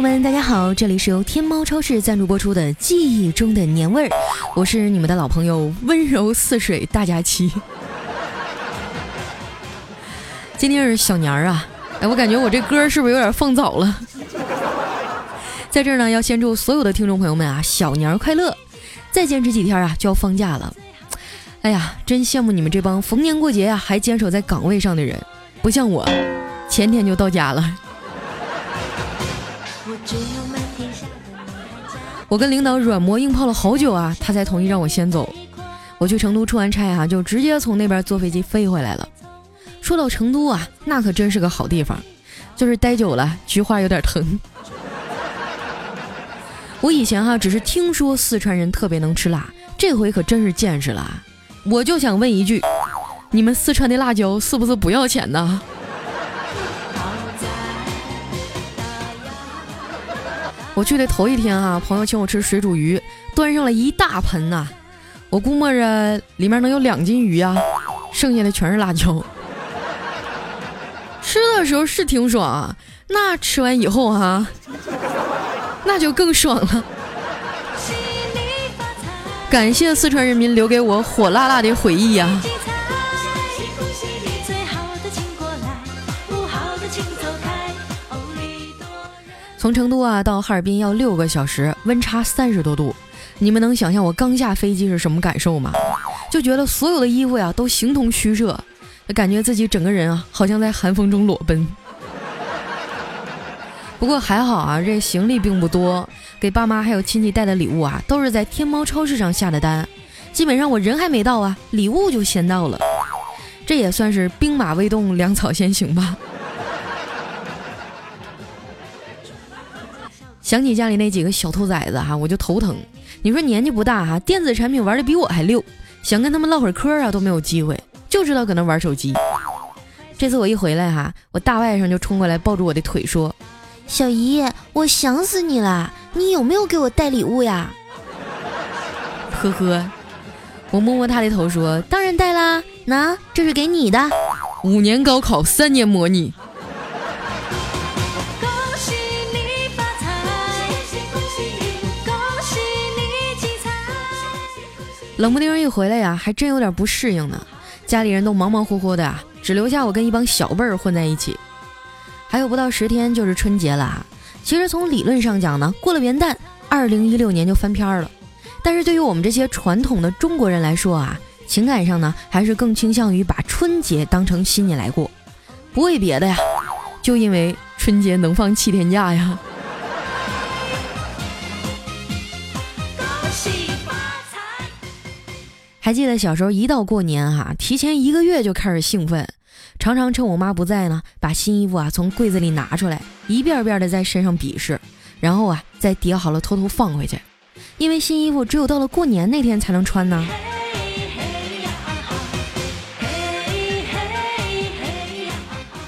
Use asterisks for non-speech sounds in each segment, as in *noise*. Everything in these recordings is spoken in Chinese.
朋友们，大家好，这里是由天猫超市赞助播出的《记忆中的年味儿》，我是你们的老朋友温柔似水大佳期。*laughs* 今天是小年儿啊，哎，我感觉我这歌是不是有点放早了？在这儿呢，要先祝所有的听众朋友们啊，小年儿快乐！再坚持几天啊，就要放假了。哎呀，真羡慕你们这帮逢年过节呀还坚守在岗位上的人，不像我，前天就到家了。我跟领导软磨硬泡了好久啊，他才同意让我先走。我去成都出完差啊，就直接从那边坐飞机飞回来了。说到成都啊，那可真是个好地方，就是待久了菊花有点疼。*laughs* 我以前哈只是听说四川人特别能吃辣，这回可真是见识了。我就想问一句，你们四川的辣椒是不是不要钱呢？我去的头一天哈，朋友请我吃水煮鱼，端上了一大盆呐，我估摸着里面能有两斤鱼啊，剩下的全是辣椒。吃的时候是挺爽，那吃完以后哈，那就更爽了。感谢四川人民留给我火辣辣的回忆呀！从成都啊到哈尔滨要六个小时，温差三十多度，你们能想象我刚下飞机是什么感受吗？就觉得所有的衣服呀都形同虚设，感觉自己整个人啊好像在寒风中裸奔。不过还好啊，这行李并不多。给爸妈还有亲戚带的礼物啊，都是在天猫超市上下的单，基本上我人还没到啊，礼物就先到了，这也算是兵马未动，粮草先行吧。想起家里那几个小兔崽子哈，我就头疼。你说年纪不大哈，电子产品玩的比我还溜，想跟他们唠会儿嗑啊都没有机会，就知道搁那玩手机。这次我一回来哈，我大外甥就冲过来抱住我的腿说：“小姨，我想死你了。”你有没有给我带礼物呀？呵呵，我摸摸他的头说：“当然带啦，那这是给你的。五年高考，三年模拟。”冷不丁一回来呀，还真有点不适应呢。家里人都忙忙活活的，只留下我跟一帮小辈儿混在一起。还有不到十天就是春节了啊。其实从理论上讲呢，过了元旦，二零一六年就翻篇了。但是对于我们这些传统的中国人来说啊，情感上呢，还是更倾向于把春节当成新年来过。不为别的呀，就因为春节能放七天假呀。还记得小时候一到过年哈，提前一个月就开始兴奋。常常趁我妈不在呢，把新衣服啊从柜子里拿出来，一遍遍的在身上比试，然后啊再叠好了偷偷放回去，因为新衣服只有到了过年那天才能穿呢。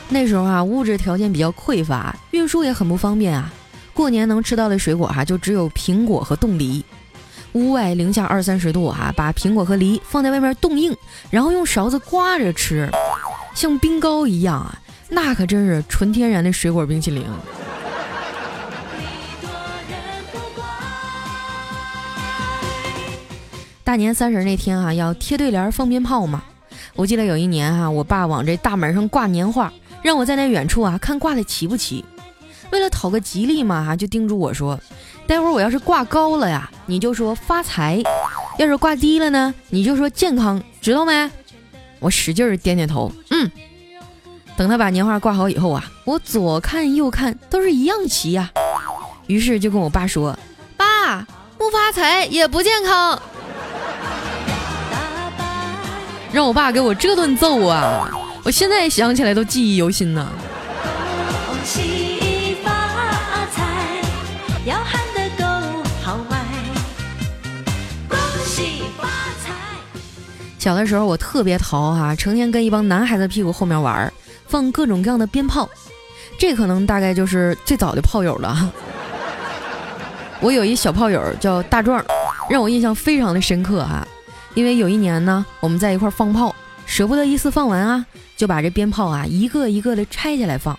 那时候啊物质条件比较匮乏，运输也很不方便啊，过年能吃到的水果哈就只有苹果和冻梨。屋外零下二三十度哈，把苹果和梨放在外面冻硬，然后用勺子刮着吃。像冰糕一样啊，那可真是纯天然的水果冰淇淋。大年三十那天啊，要贴对联放鞭炮嘛。我记得有一年哈，我爸往这大门上挂年画，让我在那远处啊看挂的齐不齐。为了讨个吉利嘛哈，就叮嘱我说，待会儿我要是挂高了呀，你就说发财；要是挂低了呢，你就说健康，知道没？我使劲儿点点头，嗯。等他把年画挂好以后啊，我左看右看都是一样齐呀，于是就跟我爸说：“爸，不发财也不健康。”让我爸给我这顿揍啊！我现在想起来都记忆犹新呢。小的时候我特别淘哈，成天跟一帮男孩子屁股后面玩，放各种各样的鞭炮，这可能大概就是最早的炮友了。我有一小炮友叫大壮，让我印象非常的深刻哈，因为有一年呢，我们在一块放炮，舍不得一次放完啊，就把这鞭炮啊一个一个的拆下来放，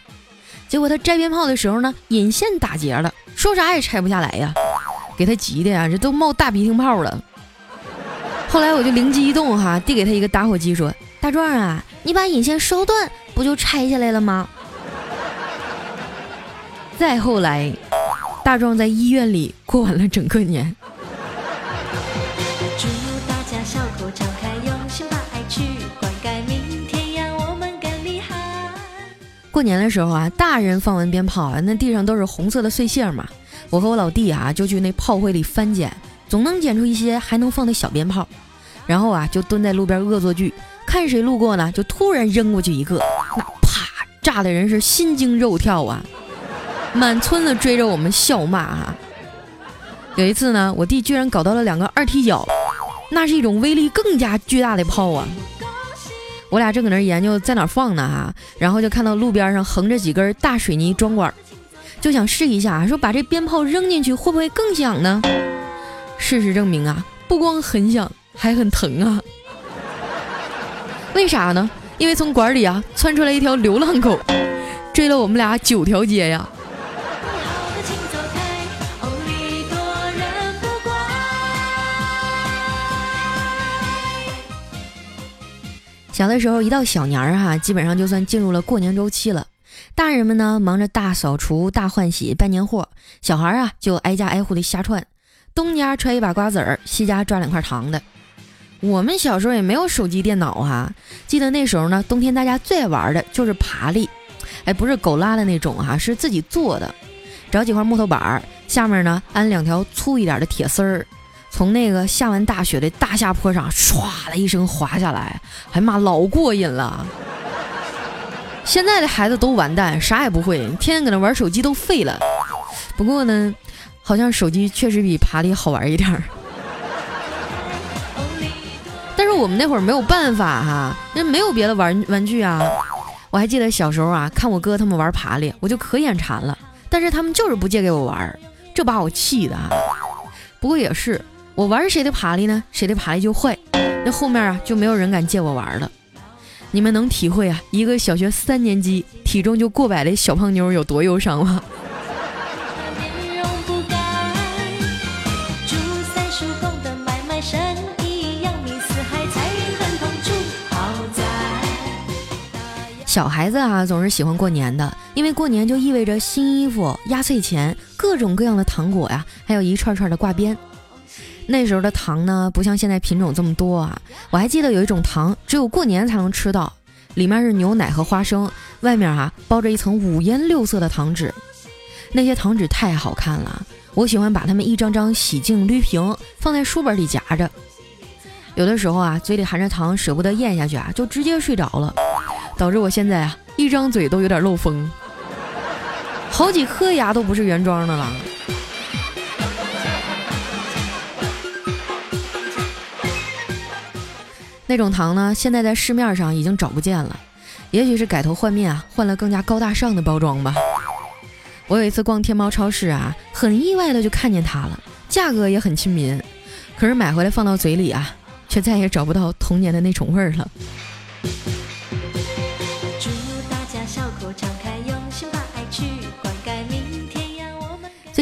结果他摘鞭炮的时候呢，引线打结了，说啥也拆不下来呀，给他急的呀，这都冒大鼻涕泡了。后来我就灵机一动哈，递给他一个打火机，说：“大壮啊，你把引线烧断，不就拆下来了吗？”再后来，大壮在医院里过完了整个年。过年的时候啊，大人放完鞭炮啊，那地上都是红色的碎屑嘛。我和我老弟啊，就去那炮灰里翻捡，总能捡出一些还能放的小鞭炮。然后啊，就蹲在路边恶作剧，看谁路过呢，就突然扔过去一个，那啪，炸的人是心惊肉跳啊，满村子追着我们笑骂啊。有一次呢，我弟居然搞到了两个二踢脚，那是一种威力更加巨大的炮啊。我俩正搁那研究在哪放呢哈，然后就看到路边上横着几根大水泥桩管，就想试一下，说把这鞭炮扔进去会不会更响呢？事实证明啊，不光很想，还很疼啊。为啥呢？因为从馆里啊窜出来一条流浪狗，追了我们俩九条街呀。小的时候，一到小年儿哈，基本上就算进入了过年周期了。大人们呢，忙着大扫除、大换洗、办年货；小孩啊，就挨家挨户的瞎串，东家揣一把瓜子儿，西家抓两块糖的。我们小时候也没有手机、电脑哈，记得那时候呢，冬天大家最爱玩的就是爬犁，哎，不是狗拉的那种哈，是自己做的，找几块木头板儿，下面呢安两条粗一点的铁丝儿。从那个下完大雪的大下坡上唰的一声滑下来，哎妈，老过瘾了！现在的孩子都完蛋，啥也不会，天天搁那玩手机都废了。不过呢，好像手机确实比爬犁好玩一点儿。但是我们那会儿没有办法哈，那没有别的玩玩具啊。我还记得小时候啊，看我哥他们玩爬犁，我就可眼馋了，但是他们就是不借给我玩，这把我气的啊。不过也是。我玩谁的爬犁呢？谁的爬犁就坏，那后面啊就没有人敢借我玩了。你们能体会啊，一个小学三年级、体重就过百的小胖妞有多忧伤吗？小孩子啊，总是喜欢过年的，因为过年就意味着新衣服、压岁钱、各种各样的糖果呀，还有一串串的挂鞭。那时候的糖呢，不像现在品种这么多啊。我还记得有一种糖，只有过年才能吃到，里面是牛奶和花生，外面哈包着一层五颜六色的糖纸。那些糖纸太好看了，我喜欢把它们一张张洗净捋平，放在书本里夹着。有的时候啊，嘴里含着糖舍不得咽下去啊，就直接睡着了，导致我现在啊一张嘴都有点漏风，好几颗牙都不是原装的了。那种糖呢，现在在市面上已经找不见了，也许是改头换面啊，换了更加高大上的包装吧。我有一次逛天猫超市啊，很意外的就看见它了，价格也很亲民，可是买回来放到嘴里啊，却再也找不到童年的那种味儿了。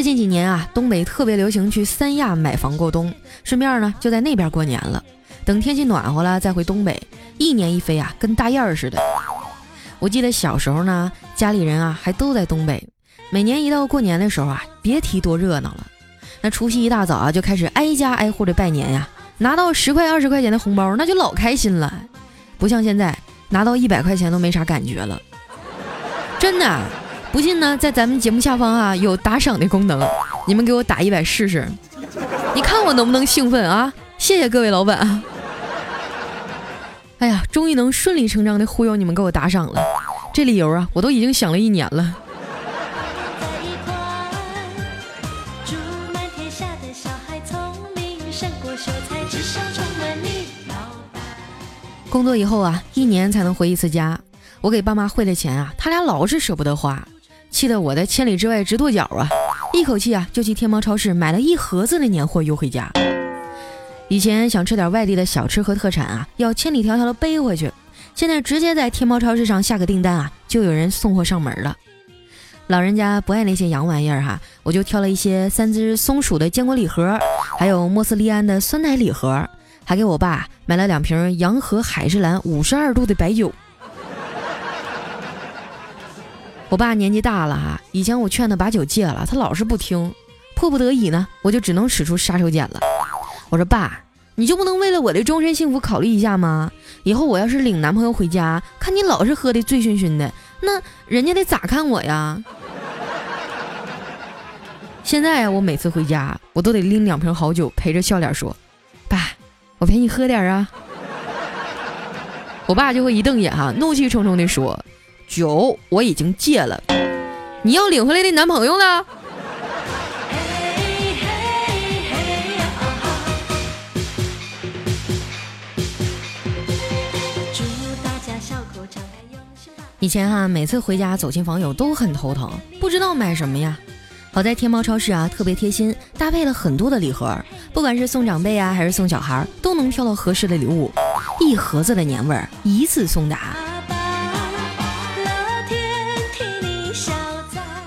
近几年啊，东北特别流行去三亚买房过冬，顺便呢就在那边过年了。等天气暖和了再回东北，一年一飞啊，跟大雁似的。我记得小时候呢，家里人啊还都在东北，每年一到过年的时候啊，别提多热闹了。那除夕一大早啊，就开始挨家挨户的拜年呀，拿到十块二十块钱的红包，那就老开心了。不像现在拿到一百块钱都没啥感觉了。真的，不信呢，在咱们节目下方啊有打赏的功能，你们给我打一百试试，你看我能不能兴奋啊？谢谢各位老板。哎呀，终于能顺理成章的忽悠你们给我打赏了，这理由啊，我都已经想了一年了。工作以后啊，一年才能回一次家，我给爸妈汇的钱啊，他俩老是舍不得花，气得我在千里之外直跺脚啊，一口气啊就去天猫超市买了一盒子的年货邮回家。以前想吃点外地的小吃和特产啊，要千里迢迢的背回去。现在直接在天猫超市上下个订单啊，就有人送货上门了。老人家不爱那些洋玩意儿哈，我就挑了一些三只松鼠的坚果礼盒，还有莫斯利安的酸奶礼盒，还给我爸买了两瓶洋河海之蓝五十二度的白酒。我爸年纪大了哈，以前我劝他把酒戒了，他老是不听，迫不得已呢，我就只能使出杀手锏了。我说爸。你就不能为了我的终身幸福考虑一下吗？以后我要是领男朋友回家，看你老是喝的醉醺醺的，那人家得咋看我呀？现在我每次回家，我都得拎两瓶好酒，陪着笑脸说：“爸，我陪你喝点啊。*laughs* ”我爸就会一瞪眼哈，怒气冲冲地说：“酒我已经戒了，你要领回来的男朋友呢？”以前哈，每次回家走亲访友都很头疼，不知道买什么呀。好在天猫超市啊特别贴心，搭配了很多的礼盒，不管是送长辈啊还是送小孩，都能挑到合适的礼物，一盒子的年味儿一次送达。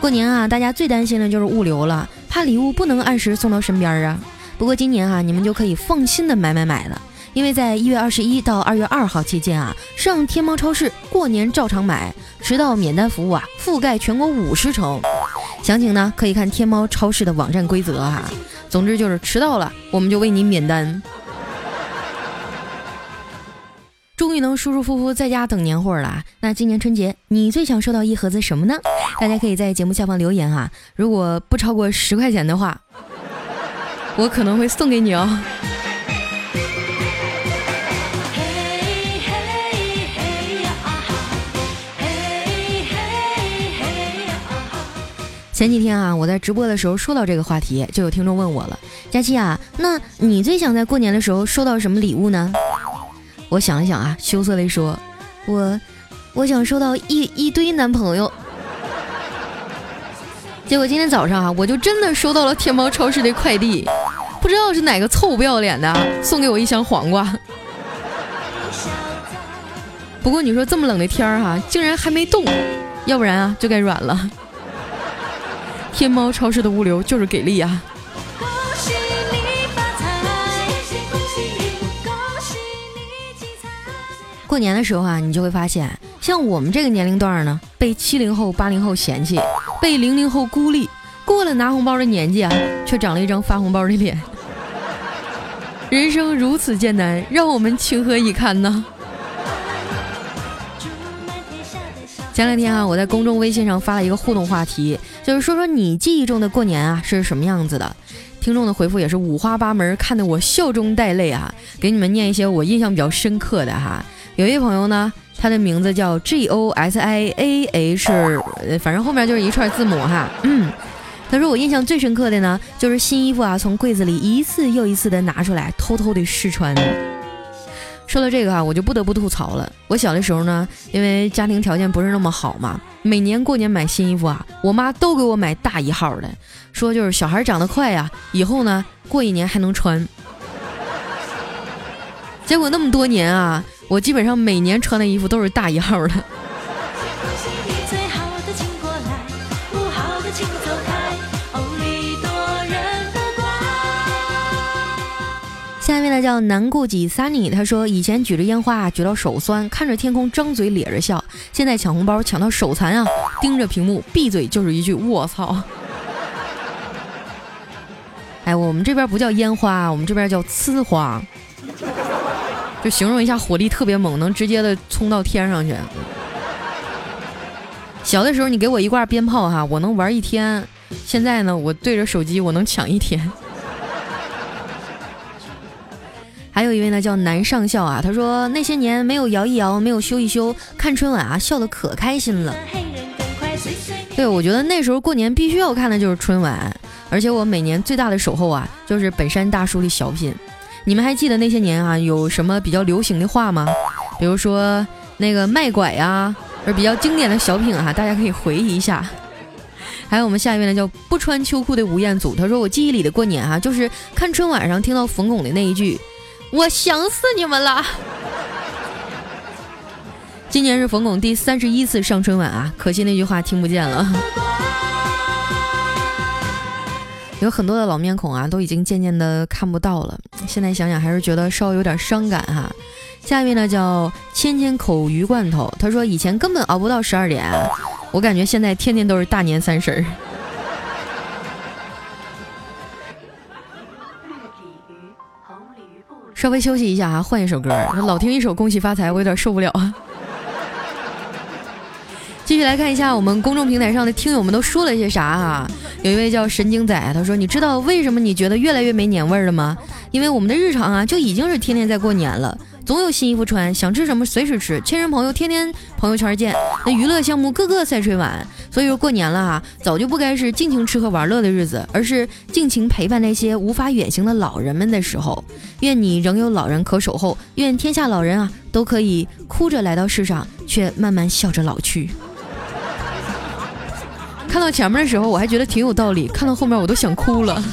过年啊，大家最担心的就是物流了，怕礼物不能按时送到身边啊。不过今年哈，你们就可以放心的买买买了。因为在一月二十一到二月二号期间啊，上天猫超市过年照常买，迟到免单服务啊，覆盖全国五十城。详情呢可以看天猫超市的网站规则哈。总之就是迟到了，我们就为你免单。终于能舒舒服服在家等年货了。那今年春节你最想收到一盒子什么呢？大家可以在节目下方留言哈。如果不超过十块钱的话，我可能会送给你哦。前几天啊，我在直播的时候说到这个话题，就有听众问我了：“佳期啊，那你最想在过年的时候收到什么礼物呢？”我想了想啊，羞涩地说：“我，我想收到一一堆男朋友。*laughs* ”结果今天早上啊，我就真的收到了天猫超市的快递，不知道是哪个臭不要脸的送给我一箱黄瓜。不过你说这么冷的天儿哈，竟然还没冻，要不然啊就该软了。天猫超市的物流就是给力啊！过年的时候啊，你就会发现，像我们这个年龄段呢，被七零后、八零后嫌弃，被零零后孤立，过了拿红包的年纪啊，却长了一张发红包的脸。*laughs* 人生如此艰难，让我们情何以堪呢？前两天啊，我在公众微信上发了一个互动话题，就是说说你记忆中的过年啊是什么样子的。听众的回复也是五花八门，看得我笑中带泪啊。给你们念一些我印象比较深刻的哈。有一朋友呢，他的名字叫 G O S I A H，反正后面就是一串字母哈。嗯，他说我印象最深刻的呢，就是新衣服啊从柜子里一次又一次的拿出来，偷偷的试穿。说到这个啊，我就不得不吐槽了。我小的时候呢，因为家庭条件不是那么好嘛，每年过年买新衣服啊，我妈都给我买大一号的，说就是小孩长得快呀，以后呢过一年还能穿。结果那么多年啊，我基本上每年穿的衣服都是大一号的。下一位呢叫南顾己 Sunny，他说以前举着烟花举到手酸，看着天空张嘴咧着笑，现在抢红包抢到手残啊，盯着屏幕闭嘴就是一句卧槽。*laughs* 哎，我们这边不叫烟花，我们这边叫呲花，就形容一下火力特别猛，能直接的冲到天上去。小的时候你给我一挂鞭炮哈，我能玩一天，现在呢我对着手机我能抢一天。还有一位呢，叫南上校啊，他说那些年没有摇一摇，没有修一修，看春晚啊，笑得可开心了。对，我觉得那时候过年必须要看的就是春晚，而且我每年最大的守候啊，就是本山大叔的小品。你们还记得那些年啊，有什么比较流行的话吗？比如说那个卖拐呀，是比较经典的小品哈，大家可以回忆一下。还有我们下一位呢，叫不穿秋裤的吴彦祖，他说我记忆里的过年哈，就是看春晚上听到冯巩的那一句。我想死你们了！今年是冯巩第三十一次上春晚啊，可惜那句话听不见了。有很多的老面孔啊，都已经渐渐的看不到了。现在想想还是觉得稍微有点伤感哈。下面呢叫千千口鱼罐头，他说以前根本熬不到十二点，我感觉现在天天都是大年三十儿。*laughs* 稍微休息一下啊，换一首歌，老听一首恭喜发财，我有点受不了啊。继续来看一下我们公众平台上的听友们都说了些啥哈。有一位叫神经仔，他说：“你知道为什么你觉得越来越没年味儿了吗？因为我们的日常啊，就已经是天天在过年了。”总有新衣服穿，想吃什么随时吃，亲人朋友天天朋友圈见，那娱乐项目个个赛吹晚。所以说过年了哈，早就不该是尽情吃喝玩乐的日子，而是尽情陪伴那些无法远行的老人们的时候。愿你仍有老人可守候，愿天下老人啊都可以哭着来到世上，却慢慢笑着老去。看到前面的时候，我还觉得挺有道理，看到后面我都想哭了。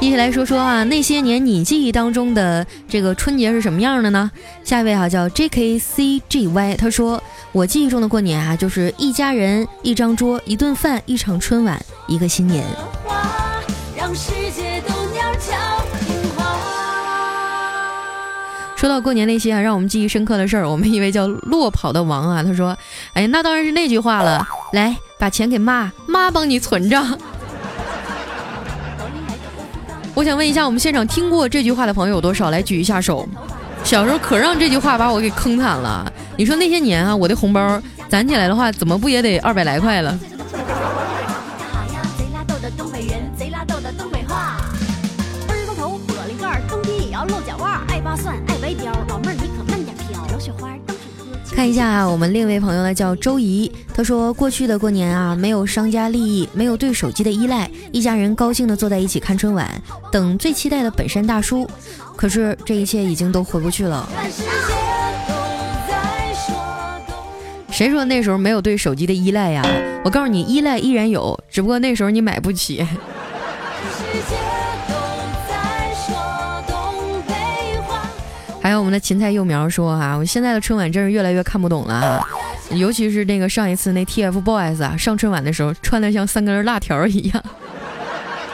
一起来说说啊，那些年你记忆当中的这个春节是什么样的呢？下一位哈叫 J K C G Y，他说我记忆中的过年啊，就是一家人一张桌一顿饭一场春晚一个新年。说到过年那些啊让我们记忆深刻的事儿，我们一位叫落跑的王啊，*laughs* 他说，哎，那当然是那句话了，来把钱给妈 *laughs* 妈帮你存着。*laughs* 我想问一下，我们现场听过这句话的朋友有多少？来举一下手。小时候可让这句话把我给坑惨了。你说那些年啊，我的红包攒起来的话，怎么不也得二百来块了？看一下，我们另一位朋友呢叫周怡，他说过去的过年啊，没有商家利益，没有对手机的依赖，一家人高兴的坐在一起看春晚，等最期待的本山大叔。可是这一切已经都回不去了。谁说那时候没有对手机的依赖呀？我告诉你，依赖依然有，只不过那时候你买不起。还有我们的芹菜幼苗说哈，我现在的春晚真是越来越看不懂了啊，尤其是那个上一次那 TFBOYS 啊上春晚的时候，穿的像三根辣条一样。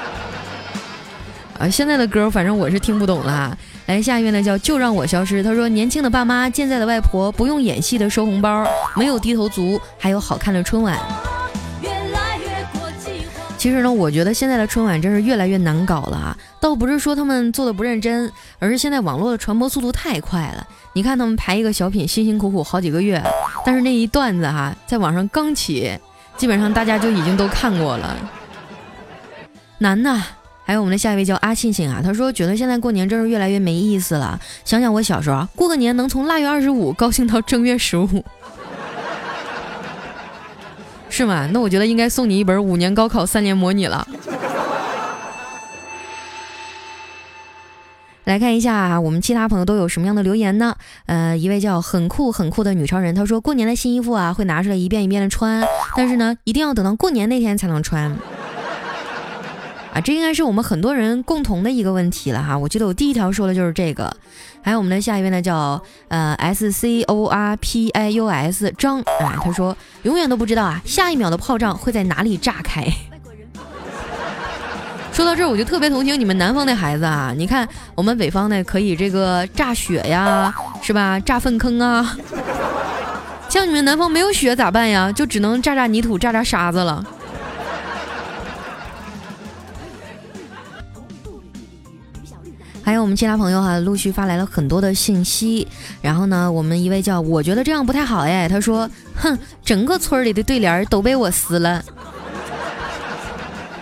*laughs* 啊，现在的歌反正我是听不懂了。来，下一位呢叫就让我消失，他说年轻的爸妈，健在的外婆，不用演戏的收红包，没有低头族，还有好看的春晚。其实呢，我觉得现在的春晚真是越来越难搞了啊！倒不是说他们做的不认真，而是现在网络的传播速度太快了。你看他们排一个小品，辛辛苦苦好几个月，但是那一段子哈，在网上刚起，基本上大家就已经都看过了。难呐！还有我们的下一位叫阿庆庆啊，他说觉得现在过年真是越来越没意思了。想想我小时候，过个年能从腊月二十五高兴到正月十五。是吗？那我觉得应该送你一本五年高考三年模拟了。*laughs* 来看一下我们其他朋友都有什么样的留言呢？呃，一位叫很酷很酷的女超人，她说过年的新衣服啊会拿出来一遍一遍的穿，但是呢一定要等到过年那天才能穿。啊，这应该是我们很多人共同的一个问题了哈。我记得我第一条说的就是这个。还有我们的下一位呢，叫呃 S C O R P I U S 张，啊，他说永远都不知道啊，下一秒的炮仗会在哪里炸开。说到这儿，我就特别同情你们南方的孩子啊！你看我们北方呢可以这个炸雪呀，是吧？炸粪坑啊，像你们南方没有雪咋办呀？就只能炸炸泥土、炸炸沙子了。还有我们其他朋友哈，陆续发来了很多的信息。然后呢，我们一位叫我觉得这样不太好哎，他说：“哼，整个村里的对联都被我撕了。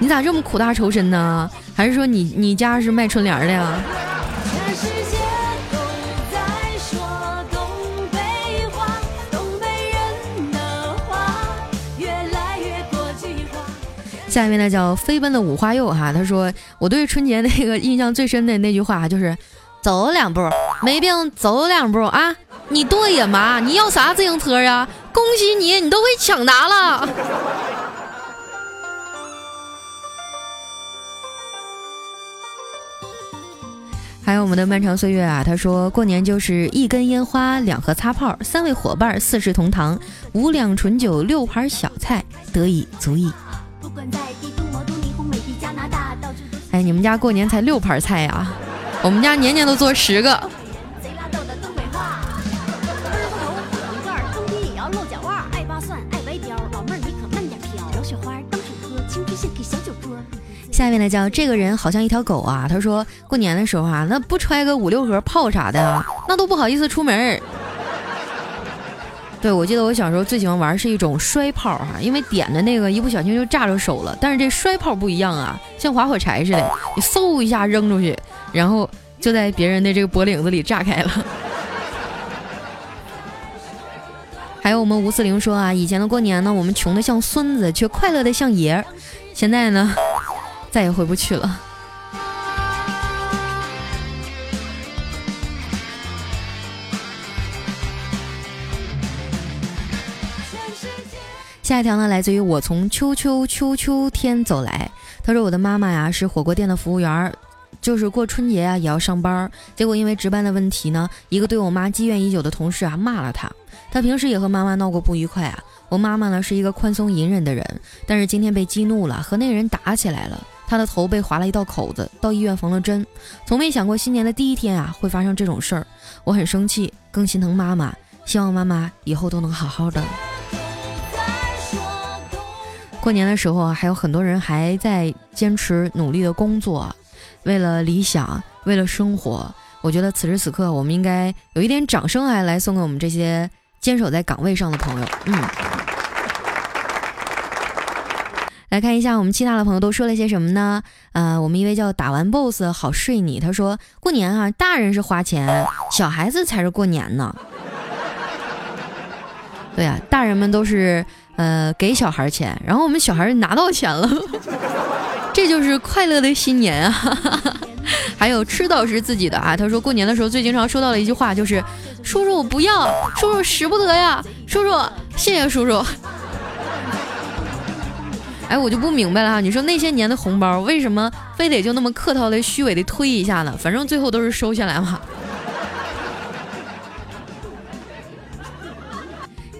你咋这么苦大仇深呢？还是说你你家是卖春联的呀？”下一位呢叫飞奔的五花肉哈，他说我对春节那个印象最深的那句话就是，走两步没病走两步啊！你对呀妈，你要啥自行车呀？恭喜你，你都会抢答了。*laughs* 还有我们的漫长岁月啊，他说过年就是一根烟花，两盒擦炮，三位伙伴，四世同堂，五两醇酒，六盘小菜，得以足矣。哎，你们家过年才六盘菜呀？我们家年年都做十个。下面呢叫这个人好像一条狗啊，他说过年的时候啊，那不揣个五六盒炮啥的，那都不好意思出门。对，我记得我小时候最喜欢玩是一种摔炮哈，因为点的那个一不小心就炸着手了。但是这摔炮不一样啊，像划火柴似的，你嗖一下扔出去，然后就在别人的这个脖领子里炸开了。*laughs* 还有我们吴四零说啊，以前的过年呢，我们穷的像孙子，却快乐的像爷儿。现在呢？再也回不去了。下一条呢，来自于我从秋秋秋秋天走来。他说：“我的妈妈呀是火锅店的服务员，就是过春节啊也要上班。结果因为值班的问题呢，一个对我妈积怨已久的同事啊骂了她。他平时也和妈妈闹过不愉快啊。我妈妈呢是一个宽松隐忍的人，但是今天被激怒了，和那人打起来了。”他的头被划了一道口子，到医院缝了针。从没想过新年的第一天啊会发生这种事儿，我很生气，更心疼妈妈。希望妈妈以后都能好好的。过年的时候还有很多人还在坚持努力的工作，为了理想，为了生活。我觉得此时此刻，我们应该有一点掌声啊，来送给我们这些坚守在岗位上的朋友。嗯。来看一下我们其他的朋友都说了些什么呢？呃，我们一位叫打完 boss 好睡你，他说过年啊，大人是花钱，小孩子才是过年呢。*laughs* 对呀，大人们都是呃给小孩钱，然后我们小孩拿到钱了，*laughs* 这就是快乐的新年啊！*laughs* 还有吃到是自己的啊，他说过年的时候最经常收到的一句话就是叔叔我不要，叔叔使不得呀，叔叔谢谢叔叔。*laughs* 哎，我就不明白了哈！你说那些年的红包，为什么非得就那么客套的、虚伪的推一下呢？反正最后都是收下来嘛。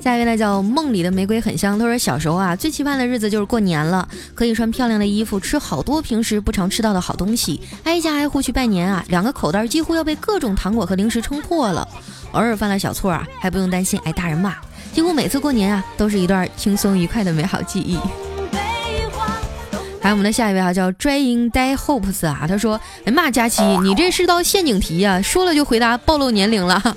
下一位呢，叫梦里的玫瑰很香。他说小时候啊，最期盼的日子就是过年了，可以穿漂亮的衣服，吃好多平时不常吃到的好东西，挨家挨户去拜年啊。两个口袋几乎要被各种糖果和零食撑破了，偶尔犯了小错啊，还不用担心挨大人骂。几乎每次过年啊，都是一段轻松愉快的美好记忆。*laughs* 还有我们的下一位啊，叫 Drying Day Hopes 啊，他说：“哎妈，佳琪，你这是道陷阱题呀，说了就回答，暴露年龄了。”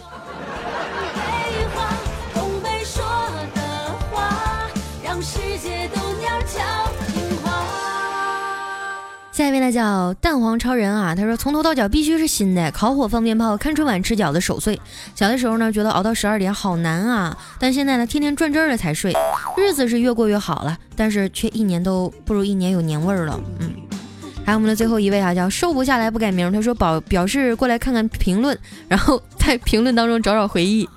一位呢叫蛋黄超人啊，他说从头到脚必须是新的，烤火放鞭炮，看春晚吃饺子守岁。小的时候呢，觉得熬到十二点好难啊，但现在呢，天天转正了才睡，日子是越过越好了，但是却一年都不如一年有年味儿了。嗯，还有我们的最后一位啊，叫瘦不下来不改名，他说表表示过来看看评论，然后在评论当中找找回忆，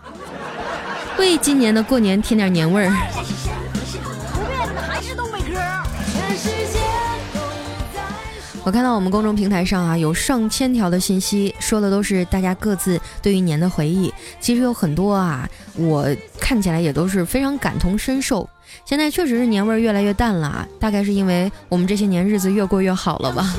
为今年的过年添点年味儿。我看到我们公众平台上啊，有上千条的信息，说的都是大家各自对于年的回忆。其实有很多啊，我看起来也都是非常感同身受。现在确实是年味儿越来越淡了啊，大概是因为我们这些年日子越过越好了吧。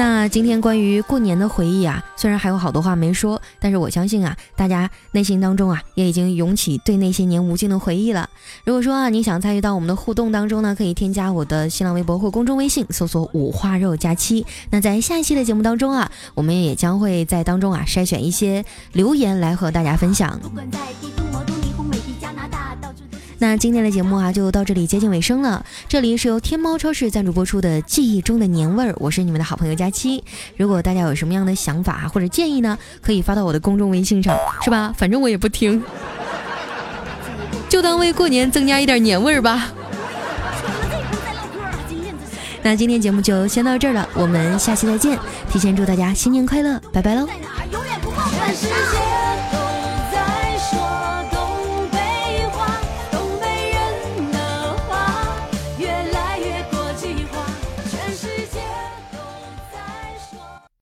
那今天关于过年的回忆啊，虽然还有好多话没说，但是我相信啊，大家内心当中啊，也已经涌起对那些年无尽的回忆了。如果说啊，你想参与到我们的互动当中呢，可以添加我的新浪微博或公众微信，搜索五花肉假期。那在下一期的节目当中啊，我们也将会在当中啊筛选一些留言来和大家分享。那今天的节目啊，就到这里接近尾声了。这里是由天猫超市赞助播出的《记忆中的年味儿》，我是你们的好朋友佳期。如果大家有什么样的想法或者建议呢，可以发到我的公众微信上，是吧？反正我也不听，就当为过年增加一点年味儿吧。那今天节目就先到这儿了，我们下期再见。提前祝大家新年快乐，拜拜喽。